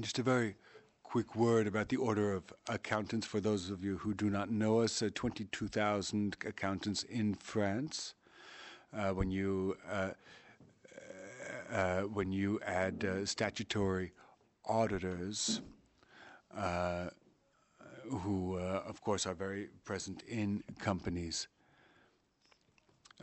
Just a very quick word about the order of accountants for those of you who do not know us. Uh, 22,000 accountants in France. Uh, when you uh, uh, uh when you add uh, statutory auditors, who of course are very present in companies,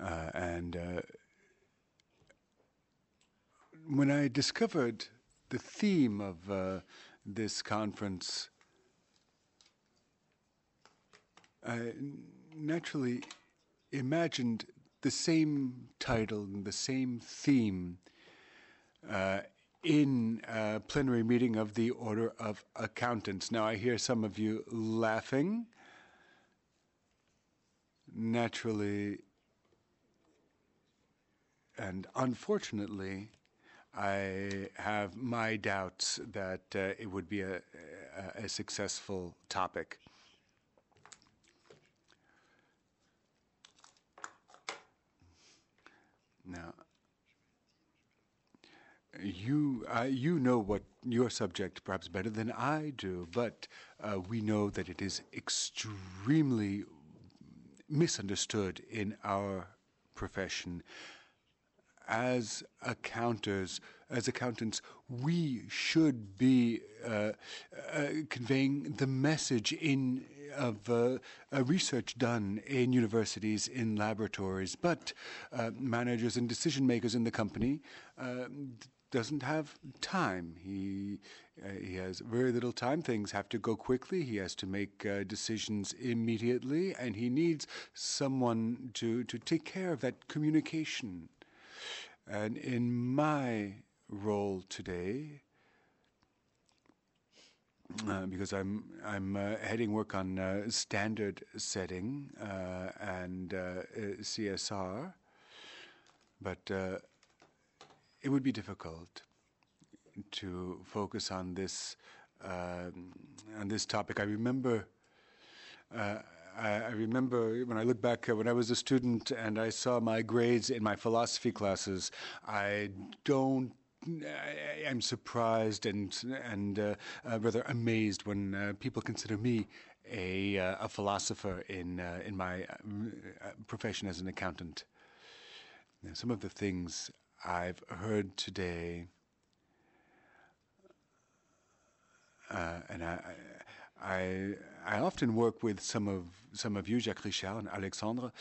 and when I discovered the theme of uh, this conference, I naturally imagined the same title and the same theme uh, in a plenary meeting of the Order of Accountants. Now, I hear some of you laughing. Naturally, and unfortunately, I have my doubts that uh, it would be a, a, a successful topic. Now, you uh, you know what your subject perhaps better than I do, but uh, we know that it is extremely misunderstood in our profession as accountants, as accountants, we should be uh, uh, conveying the message in of uh, research done in universities, in laboratories, but uh, managers and decision makers in the company uh, doesn't have time. He uh, he has very little time. Things have to go quickly. He has to make uh, decisions immediately, and he needs someone to to take care of that communication. And in my role today, uh, because I'm I'm uh, heading work on uh, standard setting uh, and uh, uh, CSR, but it would be difficult to focus on this um, on this topic. I remember I, remember when I look back uh, when I was a student and I saw my grades in my philosophy classes, I don't I, am surprised and and uh, uh, rather amazed when uh, people consider me a uh, a philosopher in uh, in my profession as an accountant. Now, some of the things I've heard today, and I, I I often work with some of some of you, Jacques Richard and Alexandre.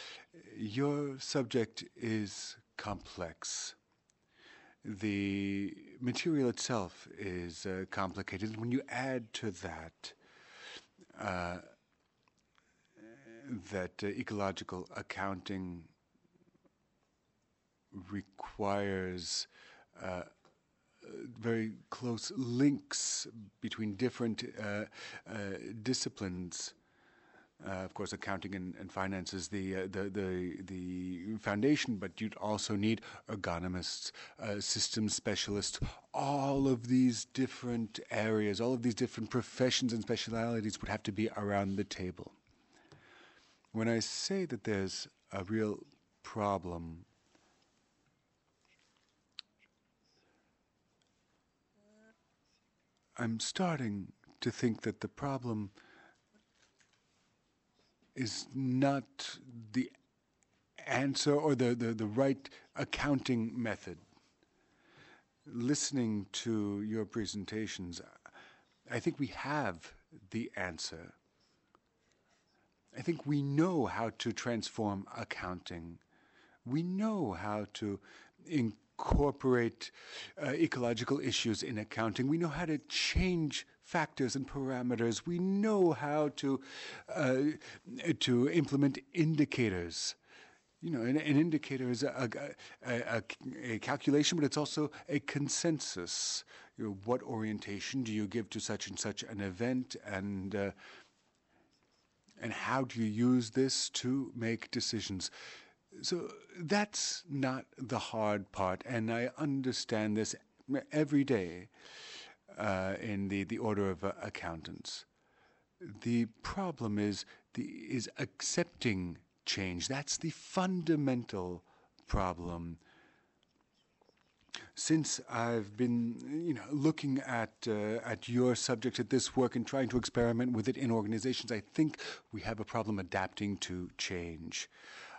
Your subject is complex. The material itself is uh, complicated. When you add to that uh, that uh, ecological accounting requires uh, very close links between different uh, uh, disciplines. Uh, of course, accounting and, and finance is the, the, the the foundation, but you'd also need ergonomists, systems specialists, all of these different areas, all of these different professions and specialities would have to be around the table. When I say that there's a real problem I'm starting to think that the problem is not the answer or the, the, the right accounting method. Listening to your presentations, I think we have the answer. I think we know how to transform accounting. We know how to incorporate uh, ecological issues in accounting. We know how to change factors and parameters. We know how to uh, to implement indicators. You know, an, an indicator is a, a, a, a, calculation, but it's also a consensus. You know, what orientation do you give to such and such an event, and uh, and how do you use this to make decisions? So that's not the hard part, and I understand this every day uh, in the, the order of uh, accountants. The problem is the is accepting change. That's the fundamental problem. since I've been, you know, looking at uh, at your subject at this work and trying to experiment with it in organizations, I think we have a problem adapting to change.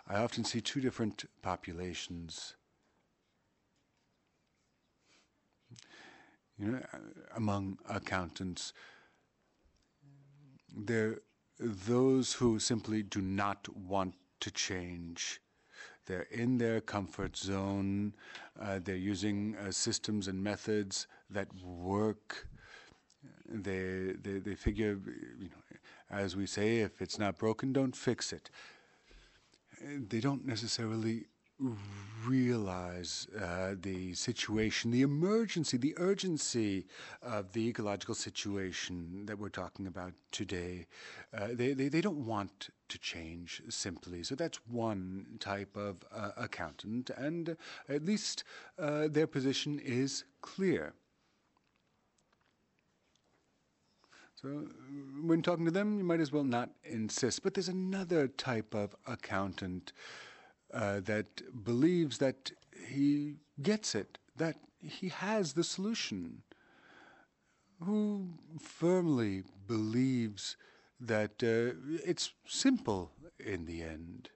I often see two different populations. You know, among accountants, there those who simply do not want to change. They're in their comfort zone. Uh, they're using uh, systems and methods that work. They, they, they figure, you know, as we say, if it's not broken, don't fix it. They don't necessarily realize uh, the situation, the emergency, the urgency of the ecological situation that we're talking about today. Uh, they, they, they don't want to change simply. So that's one type of uh, accountant, and at least uh, their position is clear. So when talking to them, you might as well not insist. But there's another type of accountant uh, that believes that he gets it, that he has the solution, who firmly believes that uh, it's simple in the end.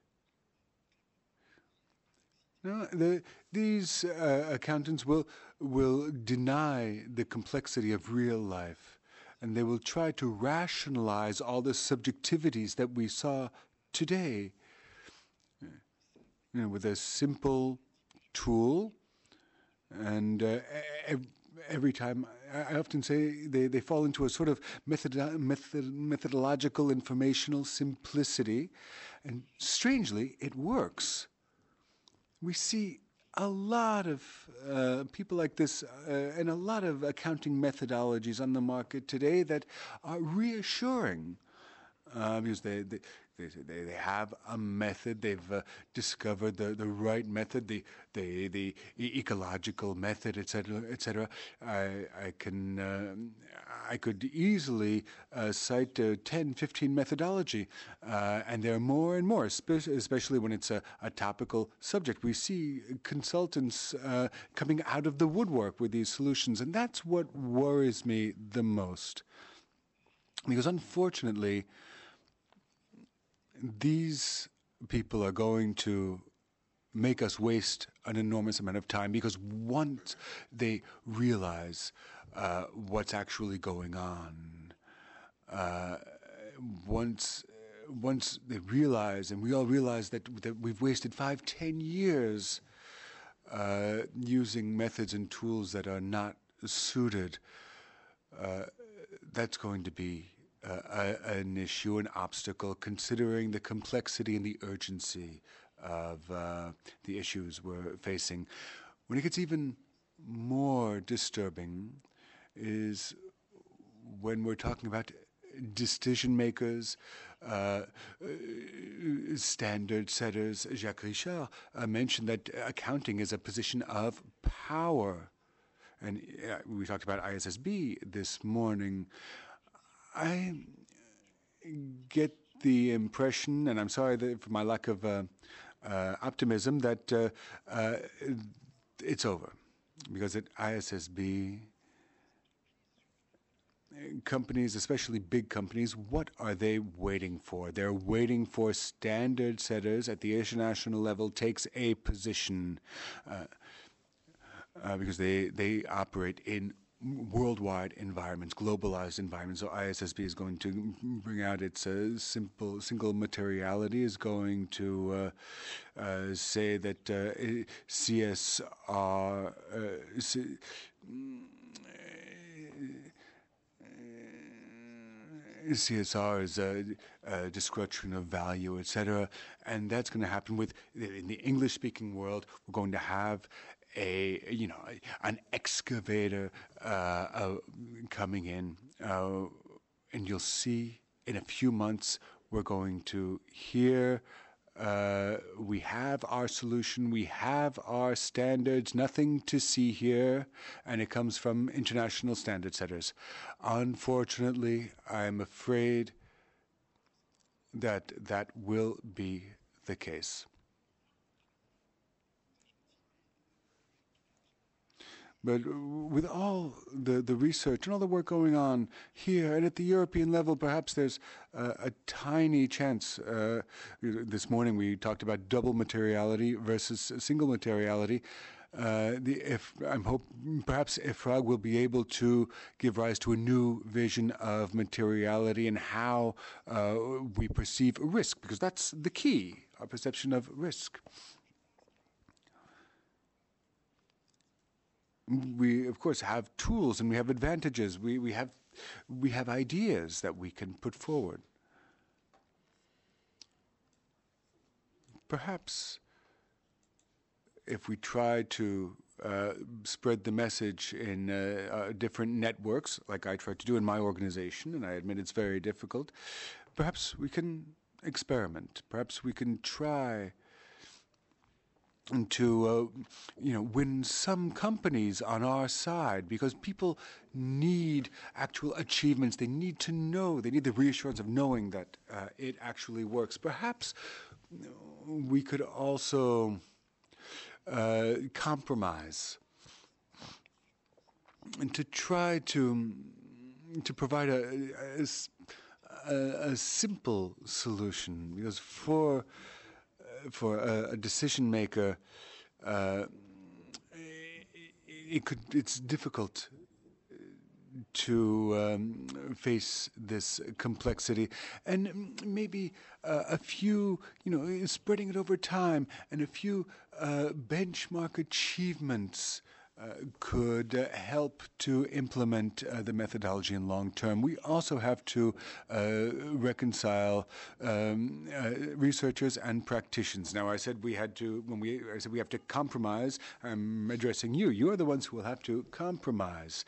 No, the, these uh, accountants will will deny the complexity of real life, and they will try to rationalize all the subjectivities that we saw today you know, with a simple tool. And uh, every time, I often say they, they fall into a sort of method, method, methodological, informational simplicity. And strangely, it works. We see a lot of uh, people like this uh, and a lot of accounting methodologies on the market today that are reassuring uh, because they, they, they, they have a method. They've uh, discovered the, the right method, the the the ecological method, etc., etc. I I can uh, I could easily uh, cite uh, 10, 15 methodology, uh, and there are more and more, especially when it's a, a topical subject. We see consultants uh, coming out of the woodwork with these solutions, and that's what worries me the most, because unfortunately these people are going to make us waste an enormous amount of time because once they realize uh, what's actually going on, uh, once once they realize, and we all realize that that we've wasted five, ten years uh, using methods and tools that are not suited, uh, that's going to be uh, an issue, an obstacle, considering the complexity and the urgency of uh, the issues we're facing. When it gets even more disturbing is when we're talking about decision makers, uh, standard setters. Jacques Richard uh, mentioned that accounting is a position of power. And uh, we talked about ISSB this morning. I get the impression, and I'm sorry for my lack of uh, uh, optimism, that uh, uh, it's over. Because at ISSB, companies, especially big companies, what are they waiting for? They're waiting for standard setters at the international level takes a position uh, because they they operate in worldwide environments, globalized environments. So ISSB is going to bring out its uh, simple single materiality, is going to uh, uh, say that uh, CSR. Uh, CSR is a, a description of value, etc., and that's going to happen with in the English-speaking world. We're going to have a you know an excavator uh, uh, coming in, uh, and you'll see in a few months we're going to hear. Uh, we have our solution, we have our standards, nothing to see here, and it comes from international standard setters. Unfortunately, I'm afraid that that will be the case. But with all the, the research and all the work going on here and at the European level, perhaps there's a tiny chance. Uh, this morning we talked about double materiality versus single materiality. Uh, the, if I'm hope perhaps EFRAG will be able to give rise to a new vision of materiality and how uh, we perceive risk, because that's the key, our perception of risk. We of course have tools and we have advantages. We we have we have ideas that we can put forward. Perhaps if we try to uh, spread the message in uh, uh, different networks, like I try to do in my organization, and I admit it's very difficult, perhaps we can experiment. Perhaps we can try to uh, you know win some companies on our side because people need actual achievements. They need to know. They need the reassurance of knowing that uh, it actually works. Perhaps we could also uh, compromise and to try to to provide a, a, a simple solution because for for a, a decision maker, uh, it could it's difficult to um, face this complexity. And maybe uh, a few you know spreading it over time and a few uh, benchmark achievements could uh, help to implement uh, the methodology in long term. We also have to reconcile um, researchers and practitioners. Now, I said we had to, when we, I said we have to compromise. I'm addressing you. You are the ones who will have to compromise.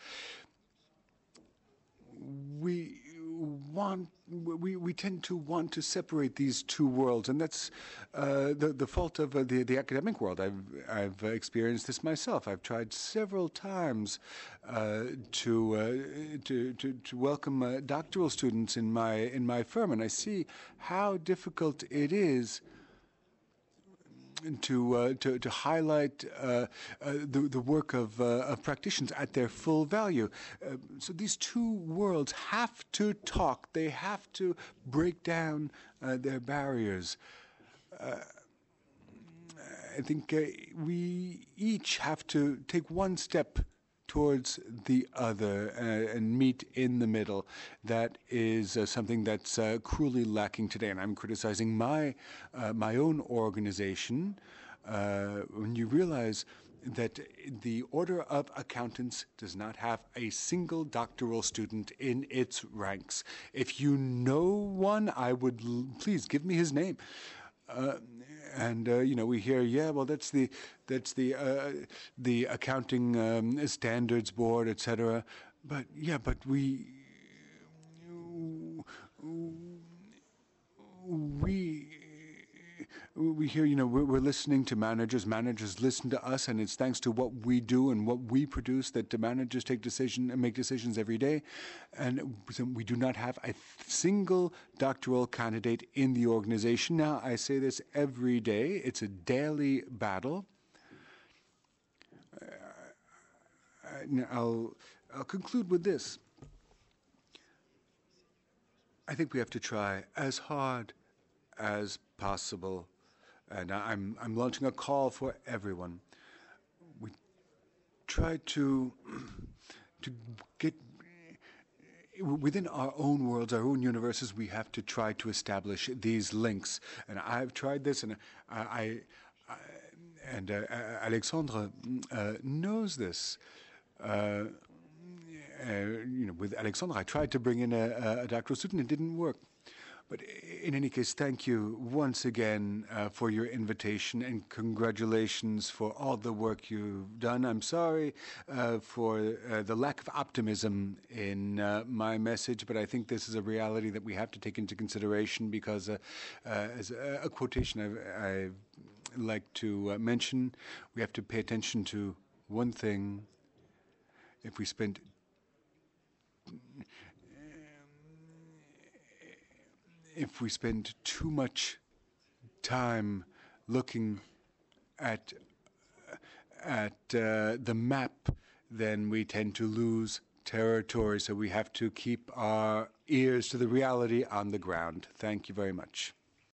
We want we, we tend to want to separate these two worlds, and that's uh, the the fault of uh, the the academic world. I've I've experienced this myself. I've tried several times uh, to, uh, to, to to welcome uh, doctoral students in my in my firm, and I see how difficult it is to, uh, to, to highlight uh, uh, the, the work of, uh, of practitioners at their full value. Uh, so these two worlds have to talk. They have to break down their barriers. I think we each have to take one step towards the other uh, and meet in the middle. That is uh, something that's uh, cruelly lacking today. And I'm criticizing my uh, my own organization uh, when you realize that the Order of Accountants does not have a single doctoral student in its ranks. If you know one, I would l- please give me his name. Uh, and uh, you know we hear yeah well that's the that's the uh, the accounting um, standards board etc but yeah but we we we hear, you know, we're, we're, listening to managers. Managers listen to us, and it's thanks to what we do and what we produce that the managers take decision and make decisions every day. And we do not have a single doctoral candidate in the organization. Now, I say this every day. It's a daily battle. Uh, I'll, I'll conclude with this. I think we have to try as hard as possible and I'm, I'm launching a call for everyone. We try to, to get within our own worlds, our own universes, we have to try to establish these links. And I've tried this, and I, I and uh, Alexandre uh, knows this. Uh, uh, you know, with Alexandre, I tried to bring in a, a doctoral student, it didn't work. But in any case, thank you once again uh, for your invitation and congratulations for all the work you've done. I'm sorry uh, for uh, the lack of optimism in uh, my message, but I think this is a reality that we have to take into consideration because, uh, uh, as a, a quotation I, I like to mention, we have to pay attention to one thing. If we spend if we spend too much time looking at at uh, the map then we tend to lose territory. So we have to keep our ears to the reality on the ground. Thank you very much.